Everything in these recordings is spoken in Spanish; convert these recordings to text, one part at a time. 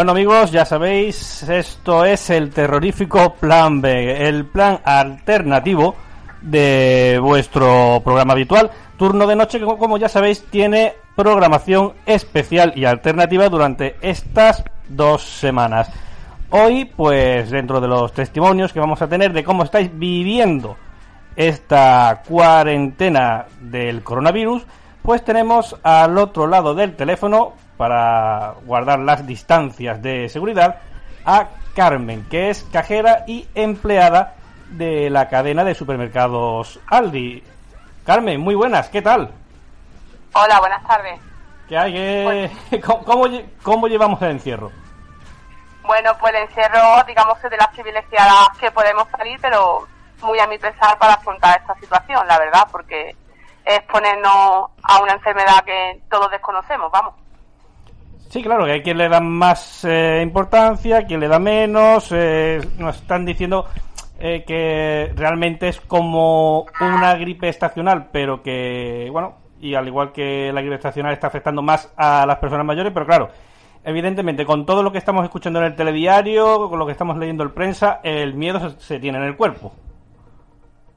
Bueno amigos, ya sabéis, esto es el terrorífico Plan B, el plan alternativo de vuestro programa habitual. Turno de noche que como ya sabéis tiene programación especial y alternativa durante estas dos semanas. Hoy, pues dentro de los testimonios que vamos a tener de cómo estáis viviendo esta cuarentena del coronavirus, pues tenemos al otro lado del teléfono para guardar las distancias de seguridad a Carmen, que es cajera y empleada de la cadena de supermercados Aldi. Carmen, muy buenas, ¿qué tal? Hola, buenas tardes. ¿Qué hay? ¿Cómo, cómo, llevamos el encierro? Bueno, pues el encierro, digamos, es de las privilegiadas que podemos salir, pero muy a mi pesar para afrontar esta situación, la verdad, porque es ponernos a una enfermedad que todos desconocemos, vamos. Sí, claro, que hay quien le da más eh, importancia, quien le da menos. Eh, nos están diciendo eh, que realmente es como una gripe estacional, pero que, bueno, y al igual que la gripe estacional está afectando más a las personas mayores, pero claro, evidentemente con todo lo que estamos escuchando en el telediario, con lo que estamos leyendo en prensa, el miedo se tiene en el cuerpo.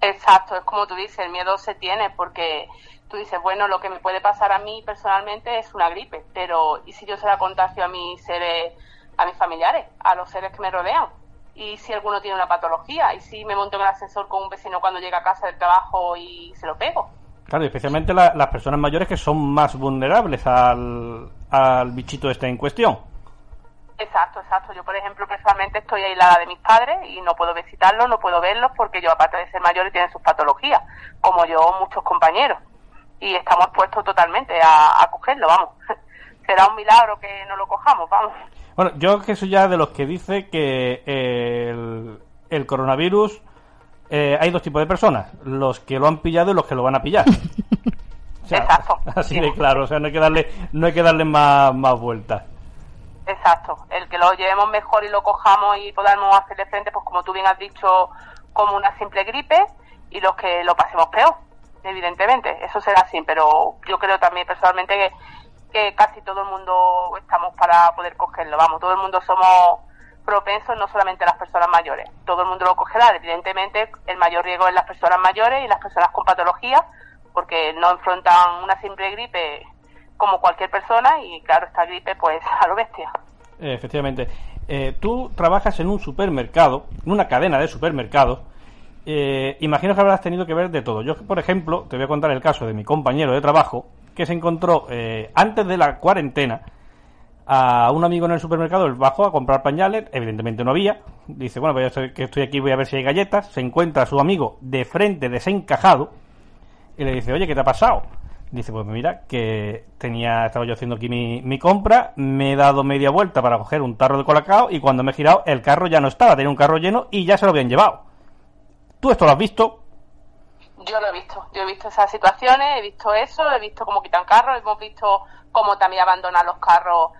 Exacto, es como tú dices, el miedo se tiene porque tú dices, bueno, lo que me puede pasar a mí personalmente es una gripe, pero ¿y si yo se la contagio a mis seres, a mis familiares, a los seres que me rodean? ¿Y si alguno tiene una patología? ¿Y si me monto en el ascensor con un vecino cuando llega a casa del trabajo y se lo pego? Claro, especialmente las personas mayores que son más vulnerables al, al bichito este en cuestión. Exacto, exacto. Yo, por ejemplo, personalmente estoy aislada de mis padres y no puedo visitarlos, no puedo verlos porque yo, aparte de ser mayor, tienen sus patologías, como yo, muchos compañeros. Y estamos puestos totalmente a, cogerlo, vamos. Será un milagro que no lo cojamos, vamos. Bueno, yo que soy ya de los que dice que el, coronavirus eh, hay dos tipos de personas, los que lo han pillado y los que lo van a pillar. Exacto. Así de claro, o sea, no hay que darle, no hay que darle más, más vueltas. Exacto, el que lo llevemos mejor y lo cojamos y podamos hacerle frente, pues como tú bien has dicho, como una simple gripe, y los que lo pasemos peor, evidentemente, eso será así, pero yo creo también personalmente que, casi todo el mundo estamos para poder cogerlo, vamos, todo el mundo somos propensos, no solamente las personas mayores, todo el mundo lo cogerá, evidentemente el mayor riesgo es las personas mayores y las personas con patología, porque no enfrentan una simple gripe como cualquier persona y claro, esta gripe pues a lo bestia. Efectivamente. Eh, tú trabajas en un supermercado, en una cadena de supermercados. Eh, imagino que habrás tenido que ver de todo. Yo, por ejemplo, te voy a contar el caso de mi compañero de trabajo que se encontró eh, antes de la cuarentena a un amigo en el supermercado, él bajó a comprar pañales, evidentemente no había, dice, bueno, pues ya que estoy aquí, voy a ver si hay galletas, se encuentra a su amigo de frente desencajado y le dice, oye, ¿qué te ha pasado? Dice, pues mira, que tenía, estaba yo haciendo aquí mi, compra, me he dado media vuelta para coger un tarro de colacao y cuando me he girado el carro ya no estaba, tenía un carro lleno y ya se lo habían llevado. ¿Tú esto lo has visto? Yo lo he visto, yo he visto esas situaciones, he visto eso, he visto cómo quitan carros, hemos visto cómo también abandonan los carros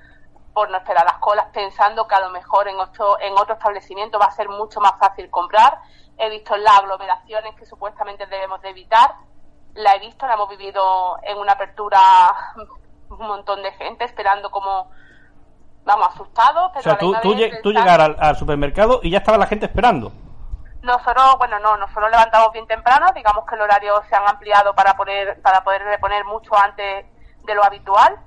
por no esperar las colas, pensando que a lo mejor en otro, en otro establecimiento va a ser mucho más fácil comprar. He visto las aglomeraciones que supuestamente debemos de evitar, la he visto, la hemos vivido en una apertura un montón de gente esperando como, vamos, asustados. Pero o sea, tú, tú, llegar al, supermercado y ya estaba la gente esperando. Nosotros, bueno, no, nosotros levantamos bien temprano, digamos que el horario se han ampliado para poder, para poder reponer mucho antes de lo habitual.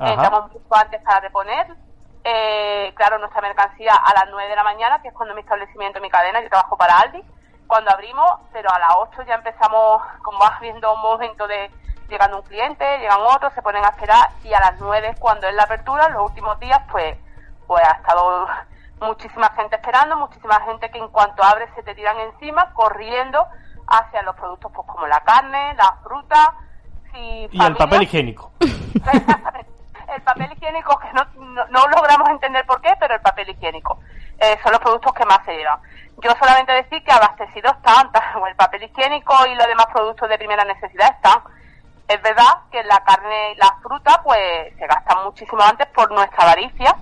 Estamos mucho antes para reponer. Eh, claro, nuestra mercancía a las 9 de la mañana, que es cuando mi establecimiento, mi cadena, yo trabajo para Aldi, cuando abrimos, pero a las 8 ya empezamos, como vas viendo un momento de llegando un cliente, llegan otros, se ponen a esperar y a las 9 cuando es la apertura, los últimos días, pues, pues ha estado muchísima gente esperando, muchísima gente que en cuanto abre se te tiran encima, corriendo hacia los productos pues como la carne, la fruta y, el papel higiénico. el papel higiénico que no, no, logramos entender por qué, pero el papel higiénico eh, son los productos que más se llevan. Yo solamente decir que abastecidos están, el papel higiénico y los demás productos de primera necesidad están. Es verdad que la carne y la fruta pues se gastan muchísimo antes por nuestra avaricia,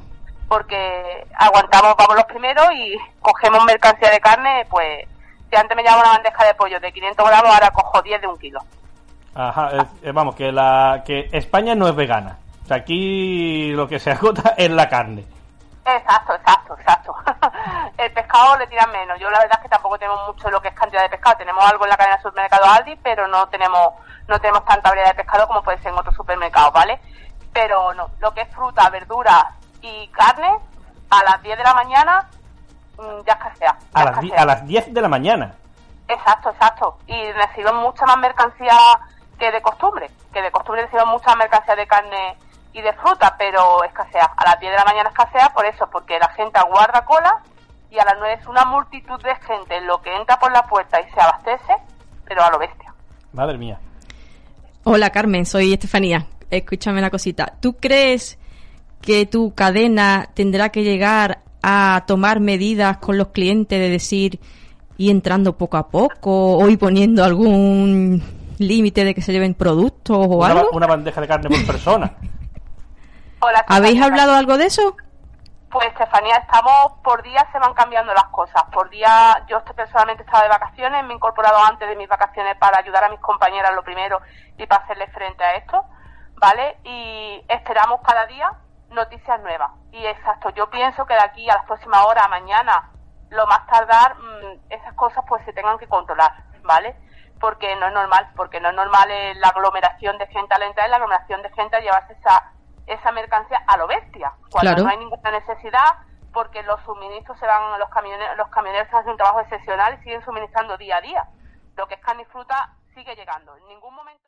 porque aguantamos, vamos los primeros y cogemos mercancía de carne, pues si antes me llevaba una bandeja de pollo de 500 gramos, ahora cojo 10 de un kilo. Ajá, vamos, que, la, que España no es vegana. O sea, aquí lo que se agota es la carne. Exacto, exacto, exacto. el pescado le tiran menos. Yo la verdad es que tampoco tenemos mucho lo que es cantidad de pescado. Tenemos algo en la cadena de supermercado Aldi, pero no tenemos no tenemos tanta variedad de pescado como puede ser en otros supermercados, ¿vale? Pero no, lo que es fruta, verdura y carne, a las 10 de la mañana mm, ya escasea. a, las a las 10 de la mañana. Exacto, exacto. Y reciben mucha más mercancía que de costumbre. Que de costumbre reciben mucha mercancía de carne y de fruta, pero escasea. A las 10 de la mañana escasea por eso, porque la gente aguarda cola y a las 9 es una multitud de gente lo que entra por la puerta y se abastece, pero a lo bestia. Madre mía. Hola Carmen, soy Estefanía. Escúchame una cosita. ¿Tú crees que tu cadena tendrá que llegar a tomar medidas con los clientes de decir y entrando poco a poco o y poniendo algún límite de que se lleven productos o algo? Una bandeja de carne por persona. Hola, ¿Habéis hablado algo de eso? Pues Estefanía, estamos por día se van cambiando las cosas. Por día yo personalmente estaba de vacaciones, me he incorporado antes de mis vacaciones para ayudar a mis compañeras lo primero y para hacerle frente a esto, ¿vale? Y esperamos cada día noticias nuevas. Y exacto, yo pienso que de aquí a las próximas horas, mañana, lo más tardar, mm, esas cosas pues se tengan que controlar, ¿vale? Porque no es normal, porque no es normal la aglomeración de gente al entrar y la aglomeración de gente a llevarse esa esa mercancía a lo bestia, cuando no hay ninguna necesidad, porque los suministros se van, los camioneros, los camioneros hacen un trabajo excepcional y siguen suministrando día a día. Lo que es carne y fruta sigue llegando. En ningún momento.